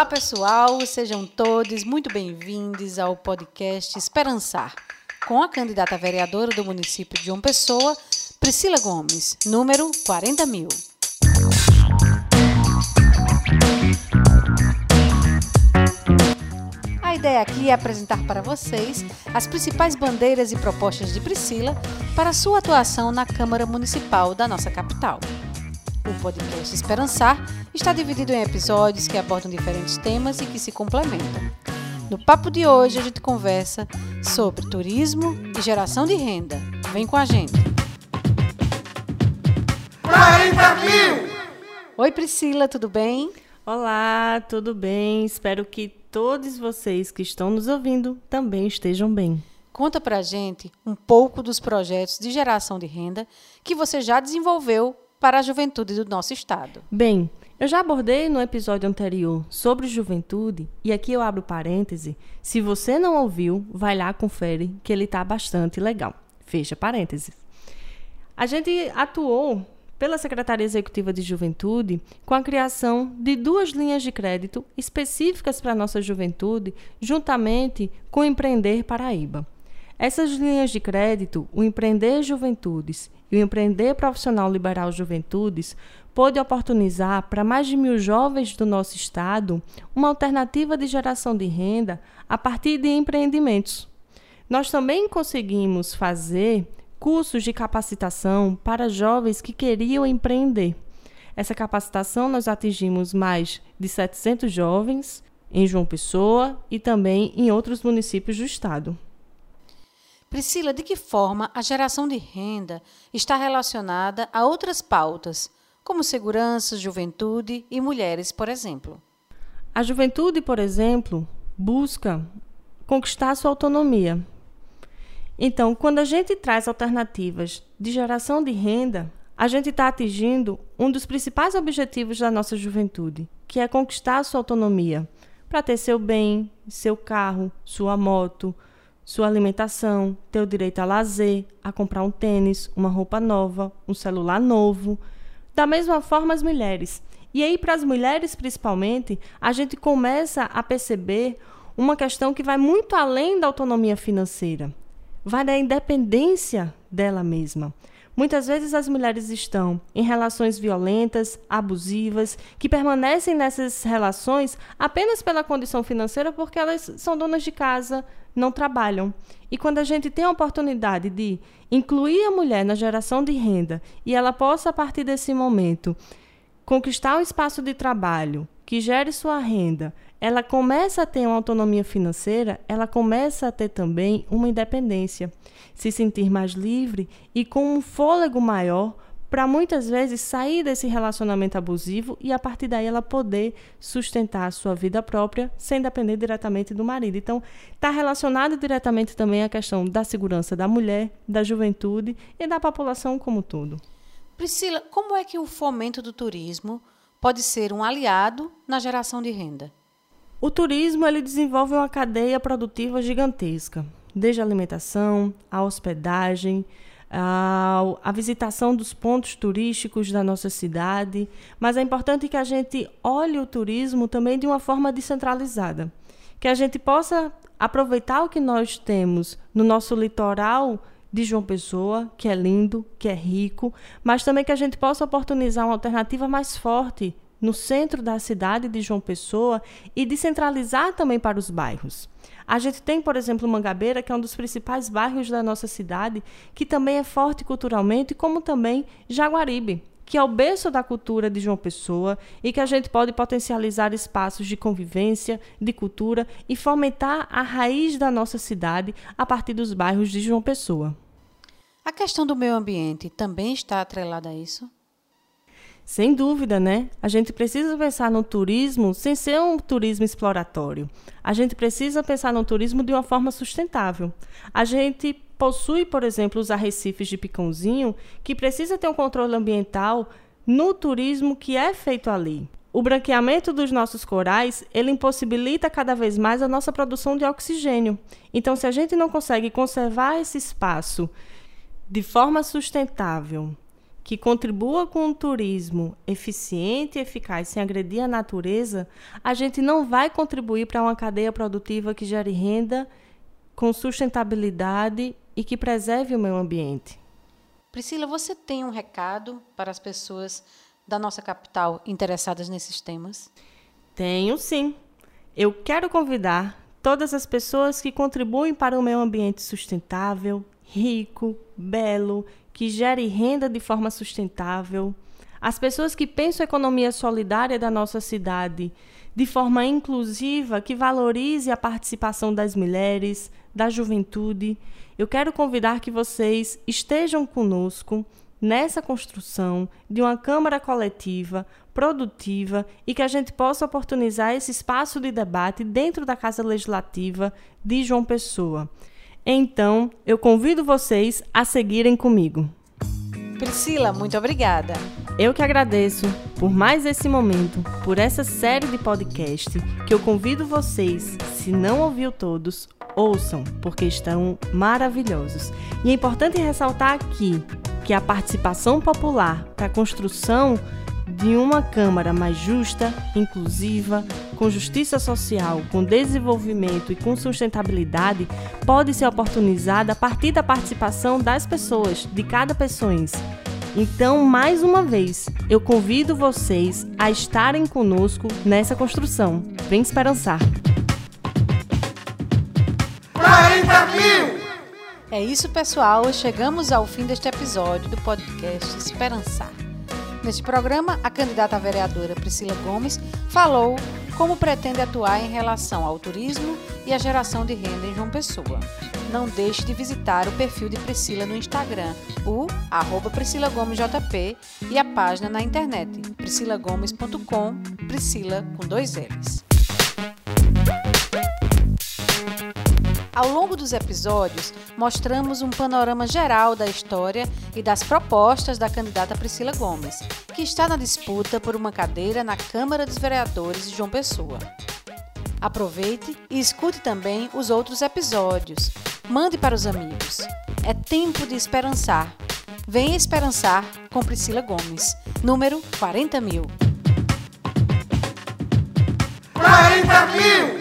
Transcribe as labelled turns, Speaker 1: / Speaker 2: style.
Speaker 1: Olá, pessoal, sejam todos muito bem-vindos ao podcast Esperançar, com a candidata vereadora do município de João Pessoa, Priscila Gomes, número 40 mil. A ideia aqui é apresentar para vocês as principais bandeiras e propostas de Priscila para sua atuação na Câmara Municipal da nossa capital. Podcast Esperançar está dividido em episódios que abordam diferentes temas e que se complementam. No papo de hoje, a gente conversa sobre turismo e geração de renda. Vem com a gente!
Speaker 2: 40 mil!
Speaker 1: Oi, Priscila, tudo bem?
Speaker 3: Olá, tudo bem? Espero que todos vocês que estão nos ouvindo também estejam bem.
Speaker 1: Conta pra gente um pouco dos projetos de geração de renda que você já desenvolveu para a juventude do nosso estado.
Speaker 3: Bem, eu já abordei no episódio anterior sobre juventude e aqui eu abro parêntese. Se você não ouviu, vai lá confere que ele está bastante legal. Fecha parênteses. A gente atuou pela Secretaria Executiva de Juventude com a criação de duas linhas de crédito específicas para a nossa juventude, juntamente com o Empreender Paraíba. Essas linhas de crédito, o Empreender Juventudes e o Empreender Profissional Liberal Juventudes, pôde oportunizar para mais de mil jovens do nosso estado uma alternativa de geração de renda a partir de empreendimentos. Nós também conseguimos fazer cursos de capacitação para jovens que queriam empreender. Essa capacitação nós atingimos mais de 700 jovens em João Pessoa e também em outros municípios do estado.
Speaker 1: Priscila, de que forma a geração de renda está relacionada a outras pautas, como segurança, juventude e mulheres, por exemplo?
Speaker 3: A juventude, por exemplo, busca conquistar sua autonomia. Então, quando a gente traz alternativas de geração de renda, a gente está atingindo um dos principais objetivos da nossa juventude, que é conquistar sua autonomia para ter seu bem, seu carro, sua moto, sua alimentação, ter o direito a lazer, a comprar um tênis, uma roupa nova, um celular novo. Da mesma forma, as mulheres. E aí, para as mulheres principalmente, a gente começa a perceber uma questão que vai muito além da autonomia financeira, vai da independência dela mesma. Muitas vezes as mulheres estão em relações violentas, abusivas, que permanecem nessas relações apenas pela condição financeira porque elas são donas de casa, não trabalham. E quando a gente tem a oportunidade de incluir a mulher na geração de renda e ela possa, a partir desse momento, conquistar um espaço de trabalho que gere sua renda, ela começa a ter uma autonomia financeira, ela começa a ter também uma independência, se sentir mais livre e com um fôlego maior para muitas vezes sair desse relacionamento abusivo e a partir daí ela poder sustentar a sua vida própria sem depender diretamente do marido. Então, está relacionado diretamente também à questão da segurança da mulher, da juventude e da população como um todo.
Speaker 1: Priscila, como é que o fomento do turismo pode ser um aliado na geração de renda?
Speaker 3: O turismo ele desenvolve uma cadeia produtiva gigantesca, desde a alimentação, a hospedagem, a, a, visitação dos pontos turísticos da nossa cidade, mas é importante que a gente olhe o turismo também de uma forma descentralizada, que a gente possa aproveitar o que nós temos no nosso litoral de João Pessoa, que é lindo, que é rico, mas também que a gente possa oportunizar uma alternativa mais forte no centro da cidade de João Pessoa e descentralizar também para os bairros. A gente tem, por exemplo, Mangabeira, que é um dos principais bairros da nossa cidade, que também é forte culturalmente, como também Jaguaribe, que é o berço da cultura de João Pessoa e que a gente pode potencializar espaços de convivência, de cultura e fomentar a raiz da nossa cidade a partir dos bairros de João Pessoa.
Speaker 1: A questão do meio ambiente também está atrelada a isso?
Speaker 3: Sem dúvida, né? A gente precisa pensar no turismo sem ser um turismo exploratório. A gente precisa pensar no turismo de uma forma sustentável. A gente possui, por exemplo, os arrecifes de Picãozinho, que precisa ter um controle ambiental no turismo que é feito ali. O branqueamento dos nossos corais, ele impossibilita cada vez mais a nossa produção de oxigênio. Então, se a gente não consegue conservar esse espaço de forma sustentável, que contribua com um turismo eficiente e eficaz sem agredir a natureza, a gente não vai contribuir para uma cadeia produtiva que gere renda com sustentabilidade e que preserve o meio ambiente.
Speaker 1: Priscila, você tem um recado para as pessoas da nossa capital interessadas nesses temas?
Speaker 3: Tenho sim. Eu quero convidar todas as pessoas que contribuem para um meio ambiente sustentável, rico, belo, que gere renda de forma sustentável, as pessoas que pensam a economia solidária da nossa cidade de forma inclusiva, que valorize a participação das mulheres, da juventude. Eu quero convidar que vocês estejam conosco nessa construção de uma Câmara coletiva, produtiva e que a gente possa oportunizar esse espaço de debate dentro da Casa Legislativa de João Pessoa. Então, eu convido vocês a seguirem comigo.
Speaker 1: Priscila, muito obrigada.
Speaker 3: Eu que agradeço por mais esse momento, por essa série de podcast que eu convido vocês, se não ouviu todos, ouçam, porque estão maravilhosos. E é importante ressaltar aqui que a participação popular para a construção de uma Câmara mais justa, inclusiva, com justiça social, com desenvolvimento e com sustentabilidade pode ser oportunizada a partir da participação das pessoas, de cada pessoa. Então, mais uma vez, eu convido vocês a estarem conosco nessa construção. Vem esperançar!
Speaker 2: 40 mil!
Speaker 1: É isso, pessoal. Chegamos ao fim deste episódio do podcast Esperançar. Neste programa, a candidata vereadora Priscila Gomes falou como pretende atuar em relação ao turismo e a geração de renda em João Pessoa. Não deixe de visitar o perfil de Priscila no Instagram, o arroba Priscila Gomes JP, e a página na internet, priscilagomes.com, Priscila com dois L's. Ao longo dos episódios, mostramos um panorama geral da história e das propostas da candidata Priscila Gomes, que está na disputa por uma cadeira na Câmara dos Vereadores de João Pessoa. Aproveite e escute também os outros episódios. Mande para os amigos. É tempo de esperançar. Venha esperançar com Priscila Gomes. Número 40 mil.
Speaker 2: 40 mil!